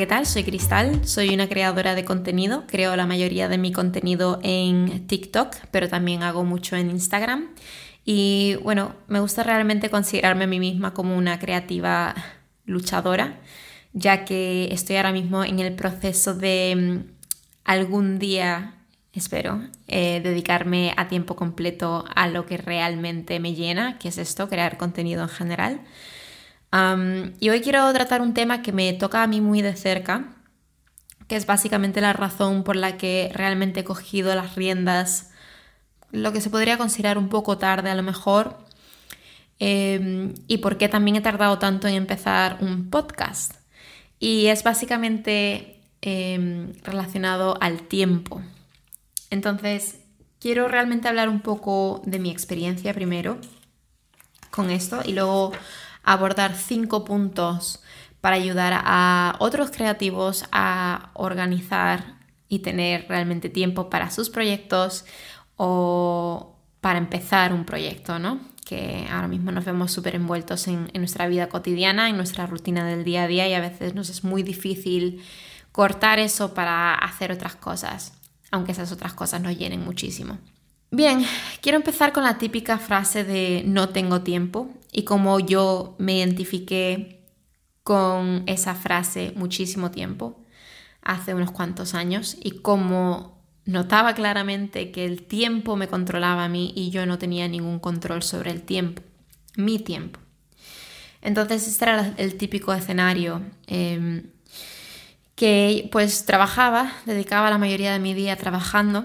¿qué tal? Soy Cristal, soy una creadora de contenido, creo la mayoría de mi contenido en TikTok, pero también hago mucho en Instagram. Y bueno, me gusta realmente considerarme a mí misma como una creativa luchadora, ya que estoy ahora mismo en el proceso de mm, algún día, espero, eh, dedicarme a tiempo completo a lo que realmente me llena, que es esto, crear contenido en general y hoy quiero tratar un tema que me toca a mí muy de cerca, que es básicamente la razón por la que realmente he cogido las riendas, lo que se podría considerar un poco tarde a lo mejor, em, y por qué también he tardado tanto en empezar un podcast. Y es básicamente em, relacionado al tiempo. Entonces, quiero realmente hablar un poco de mi experiencia primero con esto y luego abordar cinco puntos para ayudar a otros creativos a organizar y tener realmente tiempo para sus proyectos o para empezar un proyecto, ¿no? Que ahora mismo nos vemos súper envueltos en, en, nuestra vida cotidiana, en nuestra rutina del día a día y a veces nos es muy difícil cortar eso para hacer otras cosas, aunque esas otras cosas nos llenen muchísimo. Bien, quiero empezar con la típica frase de no tengo tiempo y como yo me identifiqué con esa frase muchísimo tiempo, hace unos cuantos años, y como notaba claramente que el tiempo me controlaba a mí y yo no tenía ningún control sobre el tiempo, mi tiempo. Entonces este era el típico escenario em, que pues trabajaba, dedicaba la mayoría de mi día trabajando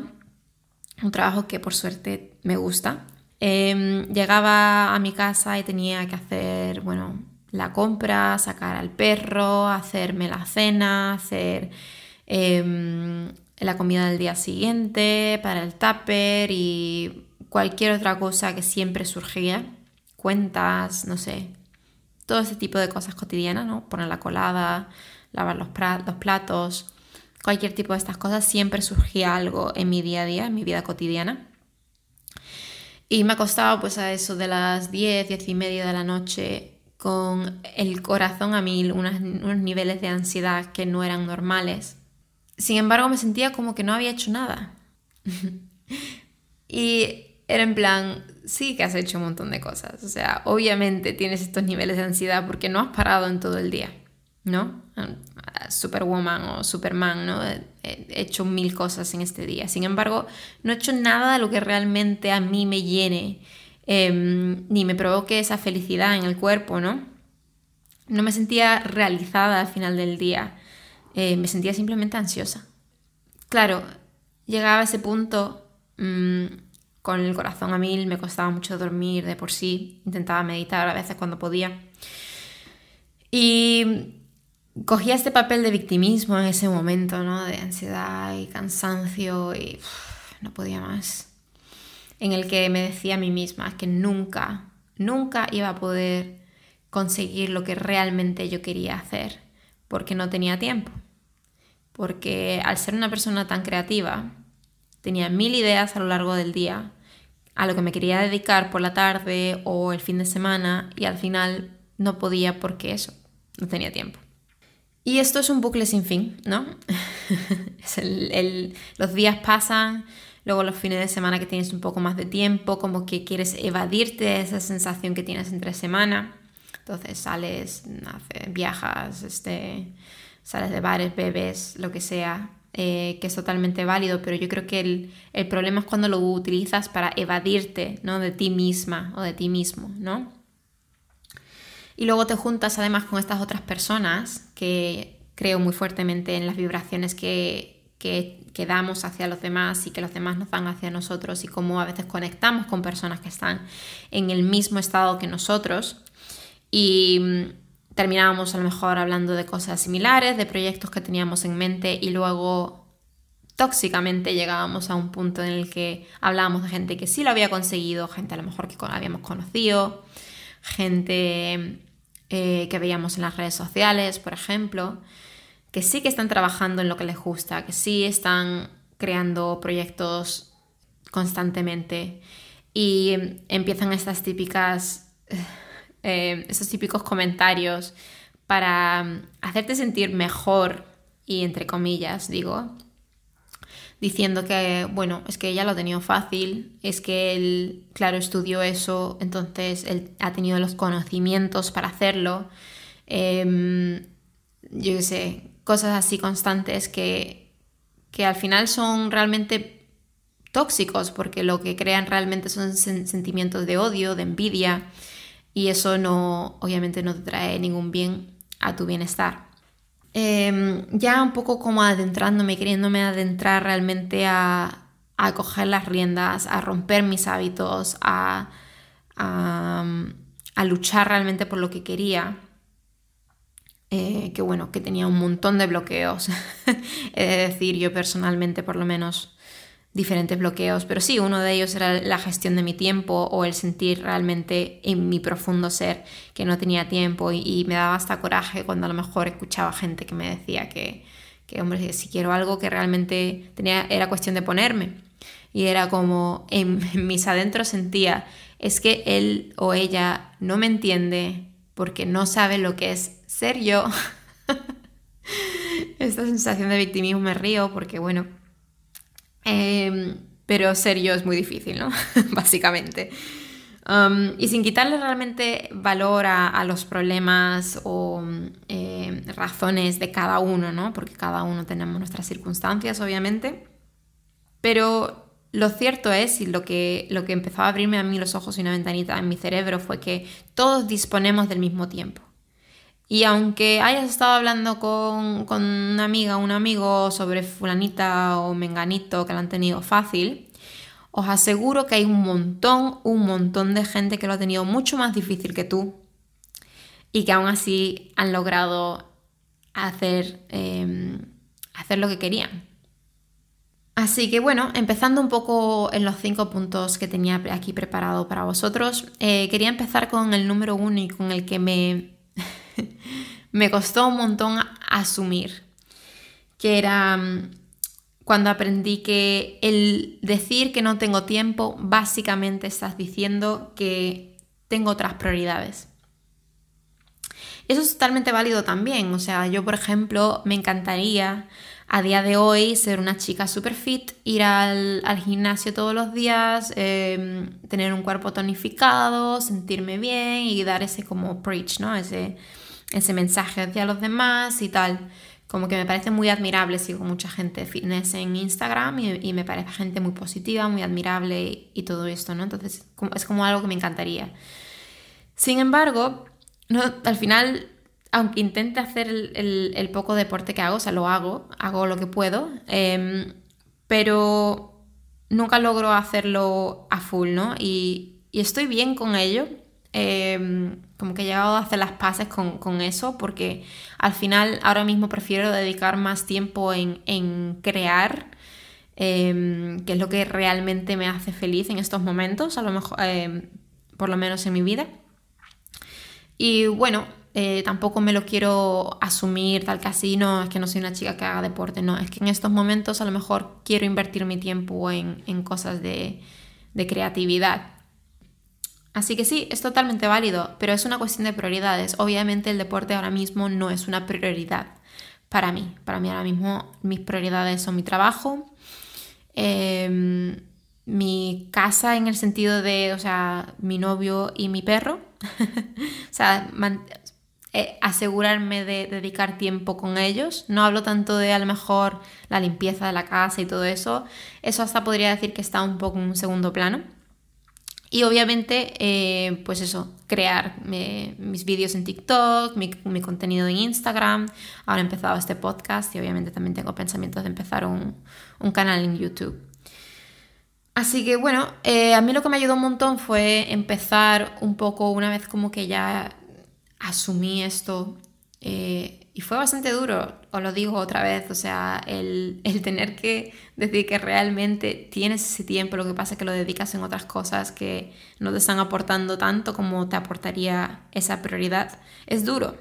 un trabajo que por suerte me gusta. Em, llegaba a mi casa y tenía que hacer, bueno, la compra, sacar al perro, hacerme la cena, hacer em, la comida del día siguiente para el tupper y cualquier otra cosa que siempre surgía, cuentas, no sé, todo ese tipo de cosas cotidianas, ¿no? Poner la colada, lavar los, los platos cualquier tipo de estas cosas, siempre surgía algo en mi día a día, en mi vida cotidiana. Y me acostaba pues a eso de las 10, 10 y media de la noche con el corazón a mil, unos, unos niveles de ansiedad que no eran normales. Sin embargo, me sentía como que no había hecho nada. y era en plan, sí que has hecho un montón de cosas. O sea, obviamente tienes estos niveles de ansiedad porque no has parado en todo el día, ¿no? Superwoman o Superman, ¿no? He hecho mil cosas en este día. Sin embargo, no he hecho nada de lo que realmente a mí me llene, em, ni me provoque esa felicidad en el cuerpo, ¿no? No me sentía realizada al final del día. Eh, me sentía simplemente ansiosa. Claro, llegaba a ese punto mm, con el corazón a mil, me costaba mucho dormir de por sí, intentaba meditar a veces cuando podía. Y cogía este papel de victimismo en ese momento, ¿no? De ansiedad y cansancio y no podía más. En el que me decía a mí misma que nunca, nunca iba a poder conseguir lo que realmente yo quería hacer, porque no tenía tiempo. Porque al ser una persona tan creativa, tenía mil ideas a lo largo del día a lo que me quería dedicar por la tarde o el fin de semana y al final no podía porque eso, no tenía tiempo. Y esto es un bucle sin fin, ¿no? los días pasan, luego los fines de semana que tienes un poco más de tiempo, como que quieres evadirte de esa sensación que tienes entre semana. Entonces sales, viajas, este, sales de bares, bebes, lo que sea, eh, que es totalmente válido, pero yo creo que el, el, problema es cuando lo utilizas para evadirte ¿no? de ti misma o de ti mismo, ¿no? Y luego te juntas además con estas otras personas que creo muy fuertemente en las vibraciones que, que, damos hacia los demás y que los demás nos dan hacia nosotros y cómo a veces conectamos con personas que están en el mismo estado que nosotros. Y mm, terminábamos a lo mejor hablando de cosas similares, de proyectos que teníamos en mente y luego tóxicamente llegábamos a un punto en el que hablábamos de gente que sí lo había conseguido, gente a lo mejor que habíamos conocido, gente eh, que veíamos en las redes sociales, por ejemplo, que sí que están trabajando en lo que les gusta, que sí están creando proyectos constantemente. Y empiezan estas típicas, eh, estos típicos comentarios para hacerte sentir mejor, y entre comillas digo, diciendo que, bueno, es que ella lo ha tenido fácil, es que él, claro, estudió eso, entonces él ha tenido los conocimientos para hacerlo. Em, yo qué sé, cosas así constantes que, que al final son realmente tóxicos, porque lo que crean realmente son sentimientos de odio, de envidia, y eso no, obviamente no te trae ningún bien a tu bienestar. Em, ya un poco como adentrándome, queriéndome adentrar realmente a, coger las riendas, a romper mis hábitos, a, a, luchar realmente por lo que quería. Eh, que bueno, que tenía un montón de bloqueos, es decir, yo personalmente por lo menos diferentes bloqueos, pero sí, uno de ellos era la gestión de mi tiempo o el sentir realmente en mi profundo ser que no tenía tiempo y, me daba hasta coraje cuando a lo mejor escuchaba gente que me decía que, que hombre, si quiero algo que realmente tenía, era cuestión de ponerme. Y era como en, mis adentros sentía, es que él o ella no me entiende porque no sabe lo que es ser yo. Esta sensación de victimismo me río porque, bueno, Em, pero ser yo es muy difícil, ¿no? Básicamente. Um, y sin quitarle realmente valor a, los problemas o em, razones de cada uno, ¿no? Porque cada uno tenemos nuestras circunstancias, obviamente. Pero lo cierto es, y lo que, lo que empezó a abrirme a mí los ojos y una ventanita en mi cerebro fue que todos disponemos del mismo tiempo. Y aunque hayas estado hablando con, una amiga o un amigo sobre fulanita o menganito que lo han tenido fácil, os aseguro que hay un montón, un montón de gente que lo ha tenido mucho más difícil que tú y que aún así han logrado hacer, em, hacer lo que querían. Así que bueno, empezando un poco en los cinco puntos que tenía aquí preparado para vosotros, eh, quería empezar con el número uno y con el que me me costó un montón asumir, que era mm, cuando aprendí que el decir que no tengo tiempo, básicamente estás diciendo que tengo otras prioridades. Eso es totalmente válido también. O sea, yo, por ejemplo, me encantaría a día de hoy ser una chica super fit, ir al, gimnasio todos los días, em, tener un cuerpo tonificado, sentirme bien y dar ese como preach, ¿no? Ese, ese mensaje hacia los demás y tal. Como que me parece muy admirable, sigo mucha gente de fitness en Instagram y, me parece gente muy positiva, muy admirable y, todo esto, ¿no? Entonces es como algo que me encantaría. Sin embargo, no, al final, aunque intente hacer el, poco deporte que hago, o sea, lo hago, hago lo que puedo, em, pero nunca logro hacerlo a full, ¿no? Y, estoy bien con ello, Em, como que he llegado a hacer las paces con, eso, porque al final ahora mismo prefiero dedicar más tiempo en, crear, em, que es lo que realmente me hace feliz en estos momentos, a lo mejor, em, por lo menos en mi vida. Y bueno, eh, tampoco me lo quiero asumir tal que así, no, es que no soy una chica que haga deporte, no, es que en estos momentos a lo mejor quiero invertir mi tiempo en, cosas de, de creatividad. Así que sí, es totalmente válido, pero es una cuestión de prioridades. Obviamente el deporte ahora mismo no es una prioridad para mí. Para mí ahora mismo mis prioridades son mi trabajo, em, mi casa en el sentido de, o sea, mi novio y mi perro. o sea, eh, asegurarme de dedicar tiempo con ellos. No hablo tanto de a lo mejor la limpieza de la casa y todo eso. Eso hasta podría decir que está un poco en un segundo plano. Y obviamente, eh, pues eso, crear eh, mis vídeos en TikTok, mi, contenido en Instagram. Ahora he empezado este podcast y obviamente también tengo pensamientos de empezar un, canal en YouTube. Así que bueno, eh, a mí lo que me ayudó un montón fue empezar un poco una vez como que ya asumí esto y fue bastante duro, os lo digo otra vez, o sea, el, tener que decir que realmente tienes ese tiempo, lo que pasa es que lo dedicas en otras cosas que no te están aportando tanto como te aportaría esa prioridad, es duro.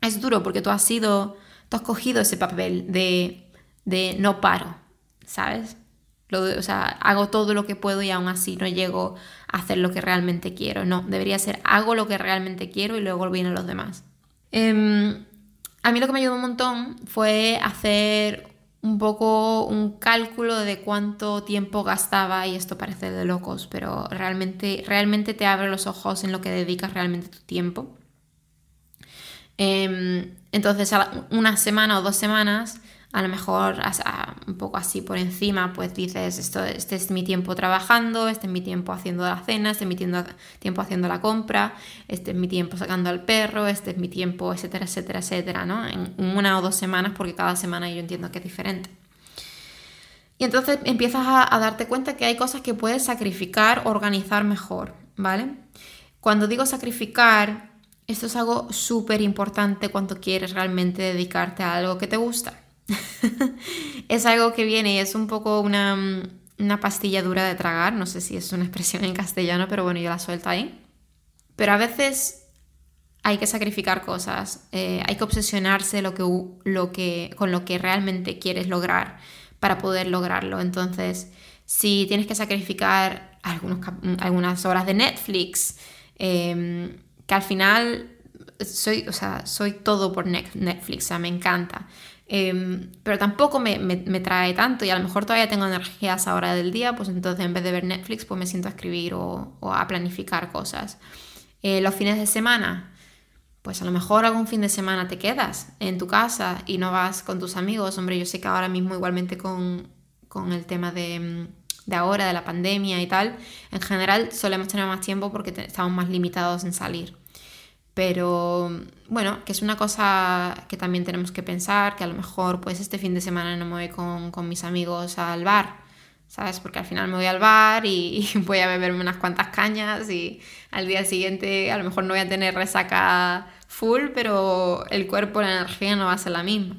Es duro porque tú has sido, tú has cogido ese papel de, de no paro, ¿sabes? o sea, hago todo lo que puedo y aún así no llego a hacer lo que realmente quiero. No, debería ser hago lo que realmente quiero y luego vienen los demás. Em, a mí lo que me ayudó un montón fue hacer un poco un cálculo de cuánto tiempo gastaba y esto parece de locos, pero realmente, realmente te abre los ojos en lo que dedicas realmente tu tiempo. Em, entonces, una semana o dos semanas a lo mejor un poco así por encima, pues dices, esto, este es mi tiempo trabajando, este es mi tiempo haciendo la cena, este es mi tiempo haciendo la compra, este es mi tiempo sacando al perro, este es mi tiempo, etcétera, etcétera, etcétera, ¿no? En una o dos semanas, porque cada semana yo entiendo que es diferente. Y entonces empiezas a, a darte cuenta que hay cosas que puedes sacrificar, organizar mejor, ¿vale? Cuando digo sacrificar, esto es algo súper importante cuando quieres realmente dedicarte a algo que te gusta. es algo que viene y es un poco una, una, pastilla dura de tragar, no sé si es una expresión en castellano, pero bueno, yo la suelto ahí. Pero a veces hay que sacrificar cosas, eh, hay que obsesionarse lo que, lo que, con lo que realmente quieres lograr para poder lograrlo. Entonces, si tienes que sacrificar algunas horas de Netflix, em, que al final soy, o sea, soy todo por Netflix, o sea, me encanta. Em, pero tampoco me, trae tanto y a lo mejor todavía tengo energías ahora del día, pues entonces en vez de ver Netflix, pues me siento a escribir o, a planificar cosas. Eh, los fines de semana, pues a lo mejor algún fin de semana te quedas en tu casa y no vas con tus amigos. Hombre, yo sé que ahora mismo igualmente con, el tema de, de ahora, de la pandemia y tal, en general solemos tener más tiempo porque estamos más limitados en salir. Pero bueno, que es una cosa que también tenemos que pensar, que a lo mejor pues este fin de semana no me voy con, mis amigos al bar, ¿sabes? Porque al final me voy al bar y, voy a beberme unas cuantas cañas y al día siguiente a lo mejor no voy a tener resaca full, pero el cuerpo, la energía no va a ser la misma.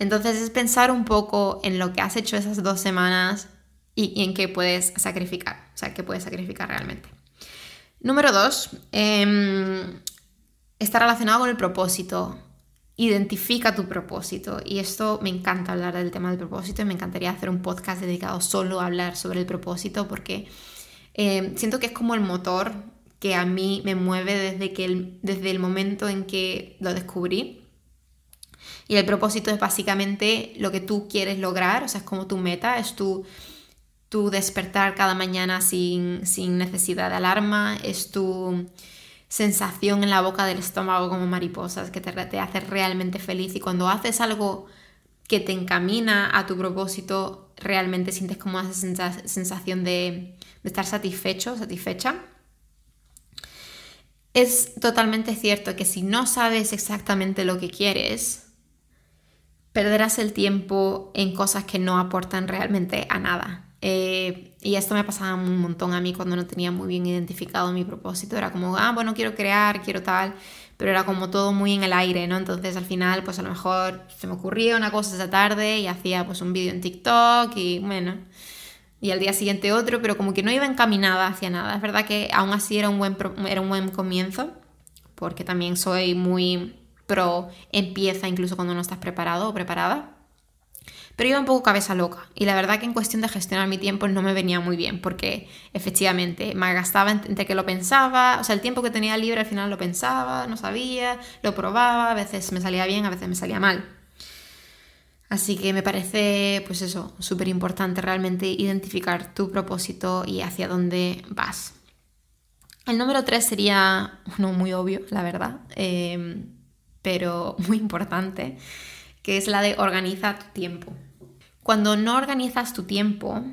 Entonces es pensar un poco en lo que has hecho esas dos semanas y, y en qué puedes sacrificar, o sea, qué puedes sacrificar realmente. Número dos, em, está relacionado con el propósito. Identifica tu propósito. Y esto me encanta hablar del tema del propósito y me encantaría hacer un podcast dedicado solo a hablar sobre el propósito porque em, siento que es como el motor que a mí me mueve desde, que el, desde el momento en que lo descubrí. Y el propósito es básicamente lo que tú quieres lograr, o sea, es como tu meta, es tu tu despertar cada mañana sin, necesidad de alarma, es tu sensación en la boca del estómago como mariposas que te, hace realmente feliz y cuando haces algo que te encamina a tu propósito, realmente sientes como esa sensación de estar satisfecho, satisfecha. Es totalmente cierto que si no sabes exactamente lo que quieres, perderás el tiempo en cosas que no aportan realmente a nada. Eh, y esto me pasaba un montón a mí cuando no tenía muy bien identificado mi propósito. Era como, ah, bueno, quiero crear, quiero tal, pero era como todo muy en el aire, ¿no? Entonces al final, pues a lo mejor se me ocurría una cosa esa tarde y hacía pues un vídeo en TikTok y bueno, y al día siguiente otro, pero como que no iba encaminada hacia nada. Es verdad que aún así era un buen, era un buen comienzo, porque también soy muy pro empieza incluso cuando no estás preparado o preparada pero iba un poco cabeza loca. Y la verdad que en cuestión de gestionar mi tiempo no me venía muy bien, porque efectivamente me gastaba entre que lo pensaba, o sea, el tiempo que tenía libre al final lo pensaba, no sabía, lo probaba, a veces me salía bien, a veces me salía mal. Así que me parece, pues eso, súper importante realmente identificar tu propósito y hacia dónde vas. El número 3 sería uno muy obvio, la verdad, eh, pero muy importante, que es la de organizar tu tiempo. Cuando no organizas tu tiempo,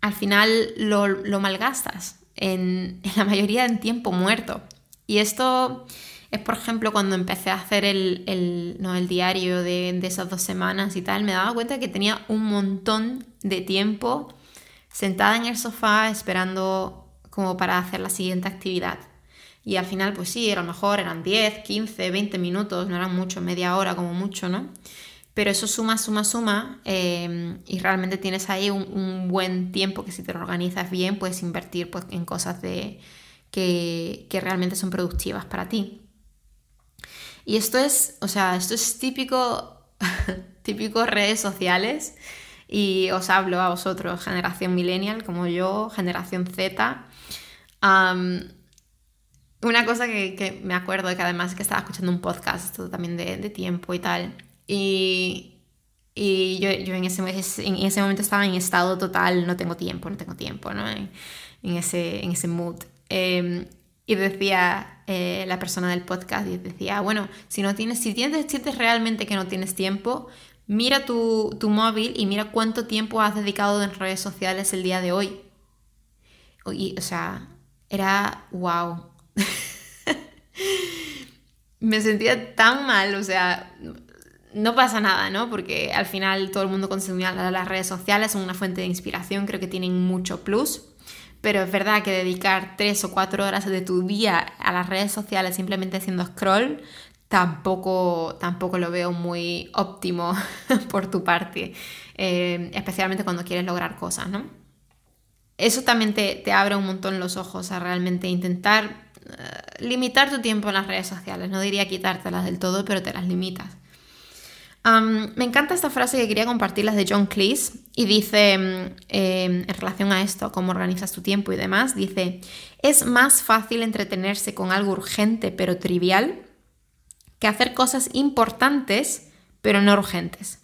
al final lo, malgastas, en, la mayoría en tiempo muerto. Y esto es, por ejemplo, cuando empecé a hacer el, no, el diario de, de, esas dos semanas y tal, me daba cuenta que tenía un montón de tiempo sentada en el sofá esperando como para hacer la siguiente actividad. Y al final, pues sí, a lo mejor eran 10, 15, 20 minutos, no eran mucho, media hora como mucho, ¿no? Pero eso suma, suma, suma em, y realmente tienes ahí un, buen tiempo que si te organizas bien puedes invertir pues, en cosas de, que, realmente son productivas para ti. Y esto es, o sea, esto es típico, típico redes sociales y os hablo a vosotros, generación millennial como yo, generación Z. una cosa que, me acuerdo, que además que estaba escuchando un podcast, esto también de, tiempo y tal, y, y yo, yo en, ese, en ese momento estaba en estado total, no tengo tiempo, no tengo tiempo, ¿no? En, ese, en ese mood. Em, y decía eh, la persona del podcast, y decía, bueno, si no tienes, si tienes, sientes realmente que no tienes tiempo, mira tu, tu móvil y mira cuánto tiempo has dedicado en redes sociales el día de hoy. O sea, era wow. me sentía tan mal, o sea, no pasa nada, ¿no? Porque al final todo el mundo consume las redes sociales, son una fuente de inspiración, creo que tienen mucho plus. Pero es verdad que dedicar tres o cuatro horas de tu día a las redes sociales simplemente haciendo scroll, tampoco, tampoco lo veo muy óptimo por tu parte, eh, especialmente cuando quieres lograr cosas, ¿no? Eso también te, te abre un montón los ojos a realmente intentar eh, limitar tu tiempo en las redes sociales. No diría quitártelas del todo, pero te las limitas. Me encanta esta frase que quería compartirles de John Cleese y dice, em, em, en relación a esto, cómo organizas tu tiempo y demás, dice, es más fácil entretenerse con algo urgente pero trivial que hacer cosas importantes pero no urgentes.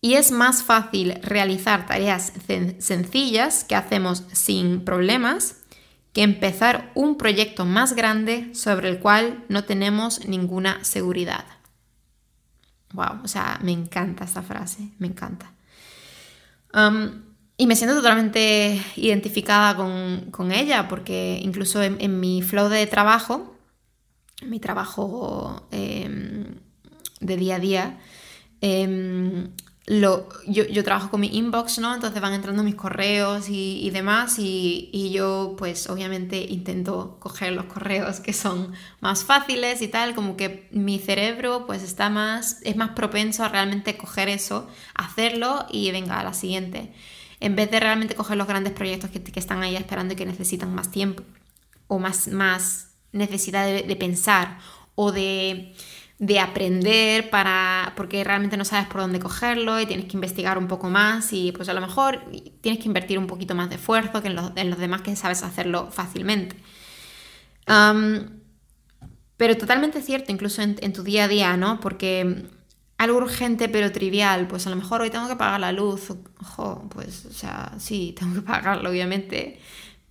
Y es más fácil realizar tareas sencillas que hacemos sin problemas que empezar un proyecto más grande sobre el cual no tenemos ninguna seguridad. Wow, o sea, me encanta esta frase, me encanta. Um, y me siento totalmente identificada con, ella, porque incluso en, mi flow de trabajo, mi trabajo em, de día a día, em, lo, yo, trabajo con mi inbox, ¿no? Entonces van entrando mis correos y, demás y, yo pues obviamente intento coger los correos que son más fáciles y tal, como que mi cerebro pues está más, es más propenso a realmente coger eso, hacerlo y venga a la siguiente, en vez de realmente coger los grandes proyectos que, están ahí esperando y que necesitan más tiempo o más, más necesidad de pensar o de de aprender para porque realmente no sabes por dónde cogerlo y tienes que investigar un poco más y pues a lo mejor tienes que invertir un poquito más de esfuerzo que en los, demás que sabes hacerlo fácilmente. pero totalmente cierto, incluso en, tu día a día, ¿no? Porque algo urgente pero trivial, pues a lo mejor hoy tengo que pagar la luz, ojo, pues o sea, sí, tengo que pagarlo obviamente,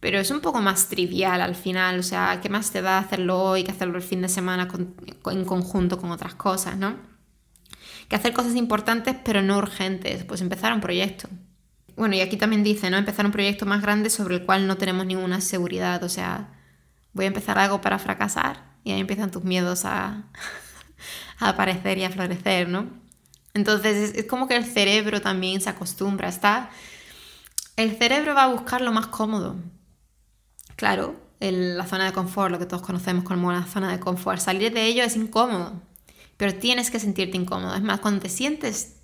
pero es un poco más trivial al final, o sea, ¿qué más te da hacerlo hoy que hacerlo el fin de semana en conjunto con otras cosas, ¿no? Que hacer cosas importantes pero no urgentes, pues empezar un proyecto. Bueno, y aquí también dice, ¿no? Empezar un proyecto más grande sobre el cual no tenemos ninguna seguridad, o sea, voy a empezar algo para fracasar y ahí empiezan tus miedos a, aparecer y a florecer, ¿no? Entonces es, es como que el cerebro también se acostumbra, está... El cerebro va a buscar lo más cómodo, Claro, la zona de confort, lo que todos conocemos como la zona de confort, salir de ello es incómodo, pero tienes que sentirte incómodo. Es más, cuando te sientes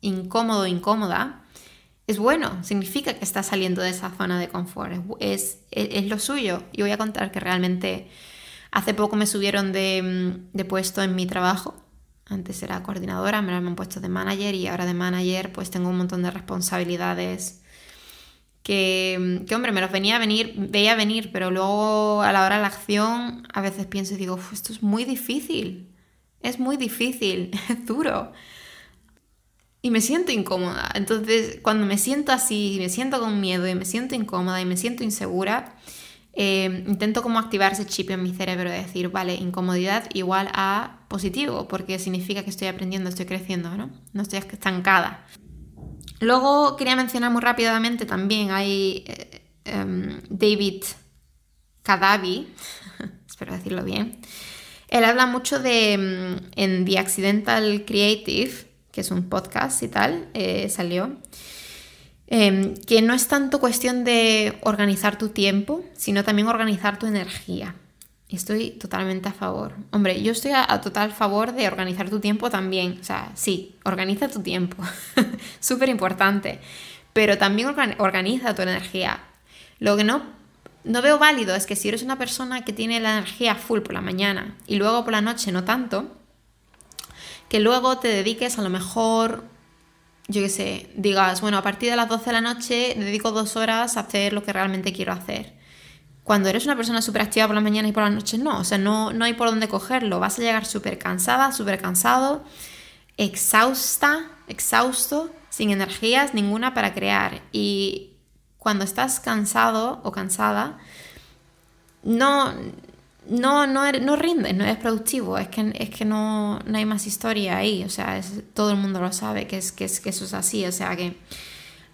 incómodo incómoda, es bueno, significa que estás saliendo de esa zona de confort, es, es, lo suyo. Y voy a contar que realmente hace poco me subieron de, de puesto en mi trabajo. Antes era coordinadora, me han puesto de manager y ahora de manager pues tengo un montón de responsabilidades que, hombre, me los venía a venir, veía venir, pero luego a la hora de la acción a veces pienso y digo, esto es muy difícil, es muy difícil, es duro. Y me siento incómoda. Entonces, cuando me siento así, me siento con miedo y me siento incómoda y me siento insegura, eh, intento como activar ese chip en mi cerebro de decir, vale, incomodidad igual a positivo, porque significa que estoy aprendiendo, estoy creciendo, ¿no? No estoy estancada. Luego quería mencionar muy rápidamente también, hay eh, em, David Kadavi, espero decirlo bien. Él habla mucho de, em, en The Accidental Creative, que es un podcast y tal, eh, salió, em, que no es tanto cuestión de organizar tu tiempo, sino también organizar tu energía. Estoy totalmente a favor. Hombre, yo estoy a, total favor de organizar tu tiempo también. O sea, sí, organiza tu tiempo. Súper importante. Pero también organiza tu energía. Lo que no, no veo válido es que si eres una persona que tiene la energía full por la mañana y luego por la noche no tanto, que luego te dediques a lo mejor, yo qué sé, digas, bueno, a partir de las 12 de la noche dedico dos horas a hacer lo que realmente quiero hacer Cuando eres una persona súper activa por las mañanas y por las noches, no. O sea, no, no hay por dónde cogerlo. Vas a llegar súper cansada, súper cansado, exhausta, exhausto, sin energías ninguna para crear. Y cuando estás cansado o cansada, no, no, no, no rindes, no eres productivo, es que, es que no, no hay más historia ahí, o sea, todo el mundo lo sabe que, es, que, es, que eso es así, o sea que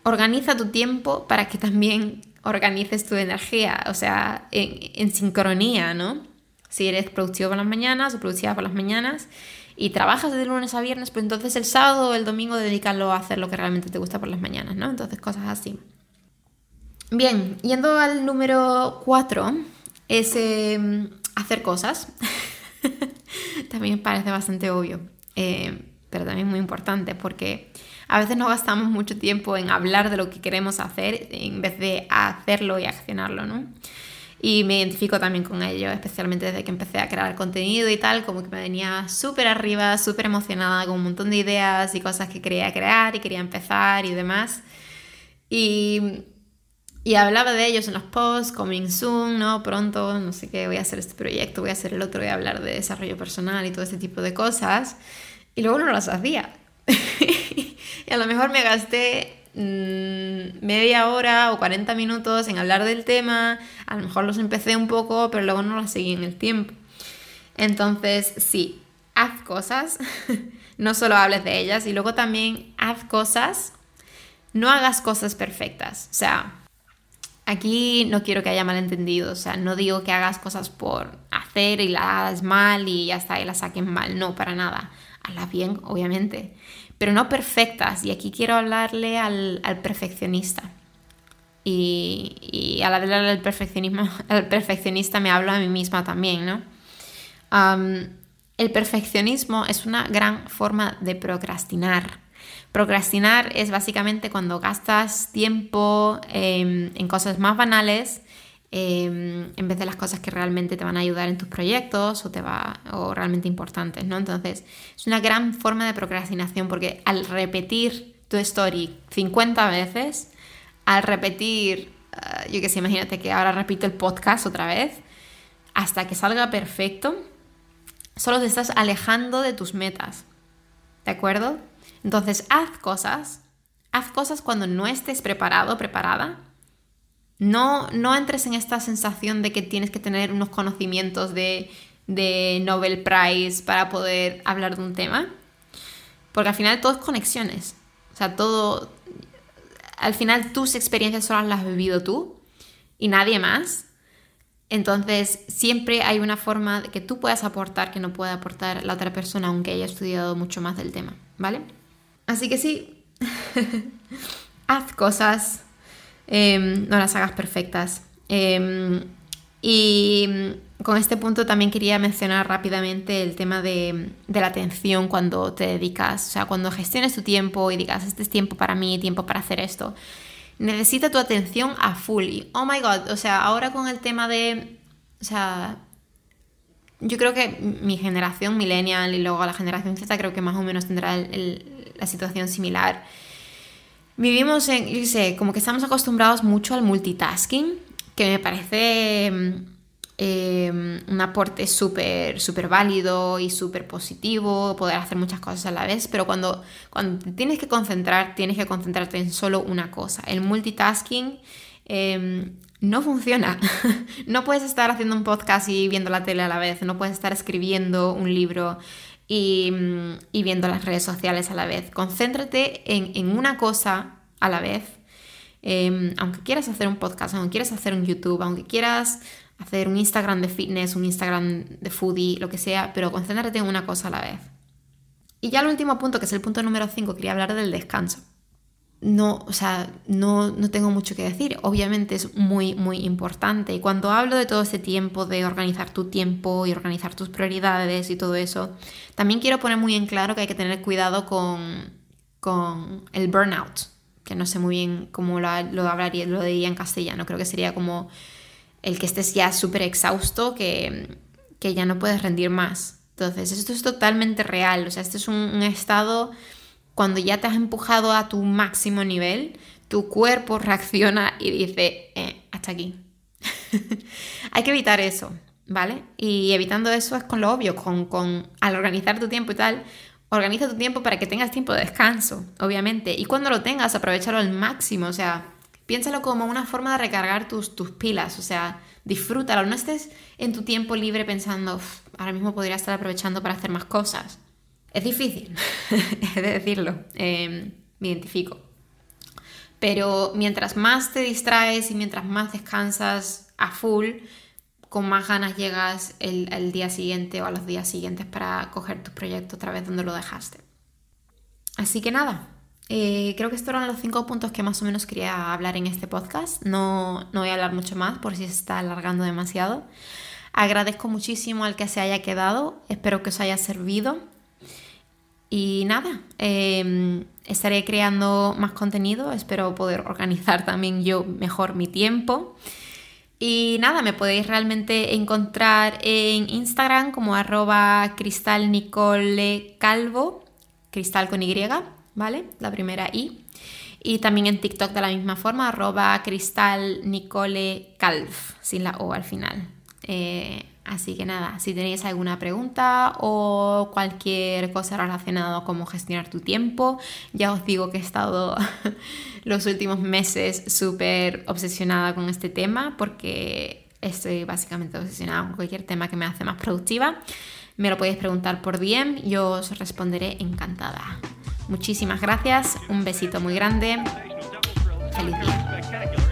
organiza tu tiempo para que también organices tu energía, o sea, en, sincronía, ¿no? Si eres productivo por las mañanas o productiva por las mañanas y trabajas de lunes a viernes, pues entonces el sábado o el domingo dedicarlo a hacer lo que realmente te gusta por las mañanas, ¿no? Entonces cosas así. Bien, yendo al número 4, es em, hacer cosas. también parece bastante obvio, eh, pero también muy importante porque a veces nos gastamos mucho tiempo en hablar de lo que queremos hacer en vez de hacerlo y accionarlo, ¿no? Y me identifico también con ello, especialmente desde que empecé a crear contenido y tal, como que me venía súper arriba, súper emocionada con un montón de ideas y cosas que quería crear y quería empezar y demás. Y, y hablaba de ellos en los posts, coming soon, ¿no? Pronto, no sé qué, voy a hacer este proyecto, voy a hacer el otro, voy a hablar de desarrollo personal y todo ese tipo de cosas. Y luego no las hacía. a lo mejor me gasté mm, media hora o 40 minutos en hablar del tema, a lo mejor los empecé un poco, pero luego no los seguí en el tiempo. Entonces, sí, haz cosas, no solo hables de ellas, y luego también haz cosas, no hagas cosas perfectas. O sea, aquí no quiero que haya malentendido, o sea, no digo que hagas cosas por hacer y las hagas mal y ya está, y las saquen mal, no, para nada. Hazlas bien, obviamente, pero no perfectas. Y aquí quiero hablarle al, perfeccionista. Y, al hablar del perfeccionismo, el perfeccionista me hablo a mí misma también, ¿no? el perfeccionismo es una gran forma de procrastinar. Procrastinar es básicamente cuando gastas tiempo em, en cosas más banales Em, en vez de las cosas que realmente te van a ayudar en tus proyectos o, te va, o realmente importantes, ¿no? Entonces, es una gran forma de procrastinación porque al repetir tu story 50 veces, al repetir, ah, yo qué sé, imagínate que ahora repito el podcast otra vez, hasta que salga perfecto, solo te estás alejando de tus metas, ¿de acuerdo? Entonces, haz cosas, haz cosas cuando no estés preparado, preparada, no, no entres en esta sensación de que tienes que tener unos conocimientos de, de Nobel Prize para poder hablar de un tema. Porque al final todo es conexiones. O sea, todo. Al final tus experiencias solo las has vivido tú y nadie más. Entonces, siempre hay una forma que tú puedas aportar que no pueda aportar la otra persona, aunque haya estudiado mucho más del tema, ¿vale? Así que sí, haz cosas Em, no las hagas perfectas. Em, y con este punto también quería mencionar rápidamente el tema de, la atención cuando te dedicas, o sea, cuando gestiones tu tiempo y digas, este es tiempo para mí, tiempo para hacer esto. Necesita tu atención a full. oh my god, o sea, ahora con el tema de, o sea, yo creo que mi generación millennial y luego la generación Z creo que más o menos tendrá la situación similar Vivimos en, yo sé, como que estamos acostumbrados mucho al multitasking, que me parece mm, em, un aporte súper súper válido y súper positivo, poder hacer muchas cosas a la vez, pero cuando, cuando te tienes que concentrar, tienes que concentrarte en solo una cosa. El multitasking em, no funciona. no puedes estar haciendo un podcast y viendo la tele a la vez, no puedes estar escribiendo un libro Mm, y, viendo las redes sociales a la vez. Concéntrate en, una cosa a la vez. Em, aunque quieras hacer un podcast, aunque quieras hacer un YouTube, aunque quieras hacer un Instagram de fitness, un Instagram de foodie, lo que sea, pero concéntrate en una cosa a la vez. Y ya el último punto, que es el punto número 5, quería hablar del descanso no, o sea, no, no, tengo mucho que decir. Obviamente es muy, muy importante. Y cuando hablo de todo ese tiempo, de organizar tu tiempo y organizar tus prioridades y todo eso, también quiero poner muy en claro que hay que tener cuidado con, con el burnout, que no sé muy bien cómo lo, lo, hablaría, lo diría en castellano. Creo que sería como el que estés ya súper exhausto, que, que, ya no puedes rendir más. Entonces, esto es totalmente real. O sea, este es un estado cuando ya te has empujado a tu máximo nivel, tu cuerpo reacciona y dice, eh, hasta aquí. Hay que evitar eso, ¿vale? Y evitando eso es con lo obvio, con, con al organizar tu tiempo y tal, organiza tu tiempo para que tengas tiempo de descanso, obviamente. Y cuando lo tengas, aprovechalo al máximo, o sea, piénsalo como una forma de recargar tus, tus pilas, o sea, disfrútalo, no estés en tu tiempo libre pensando, ahora mismo podría estar aprovechando para hacer más cosas. Es difícil, es de decirlo, em, me identifico. Pero mientras más te distraes y mientras más descansas a full, con más ganas llegas el, día siguiente o a los días siguientes para coger tu proyecto otra vez donde lo dejaste. Así que nada, eh, creo que estos eran los cinco puntos que más o menos quería hablar en este podcast. No, no voy a hablar mucho más por si se está alargando demasiado. Agradezco muchísimo al que se haya quedado, espero que os haya servido. Y nada, em, estaré creando más contenido, espero poder organizar también yo mejor mi tiempo. Y nada, me podéis realmente encontrar en Instagram como arroba cristalnicolecalvo, cristal con Y, ¿vale? La primera I. Y también en TikTok de la misma forma, arroba cristalnicolecalv, sin la O al final. Eh, Así que nada, si tenéis alguna pregunta o cualquier cosa relacionada cómo gestionar tu tiempo, ya os digo que he estado los últimos meses súper obsesionada con este tema porque estoy básicamente obsesionada con cualquier tema que me hace más productiva. Me lo podéis preguntar por DM, yo os responderé encantada. Muchísimas gracias, un besito muy grande, feliz día.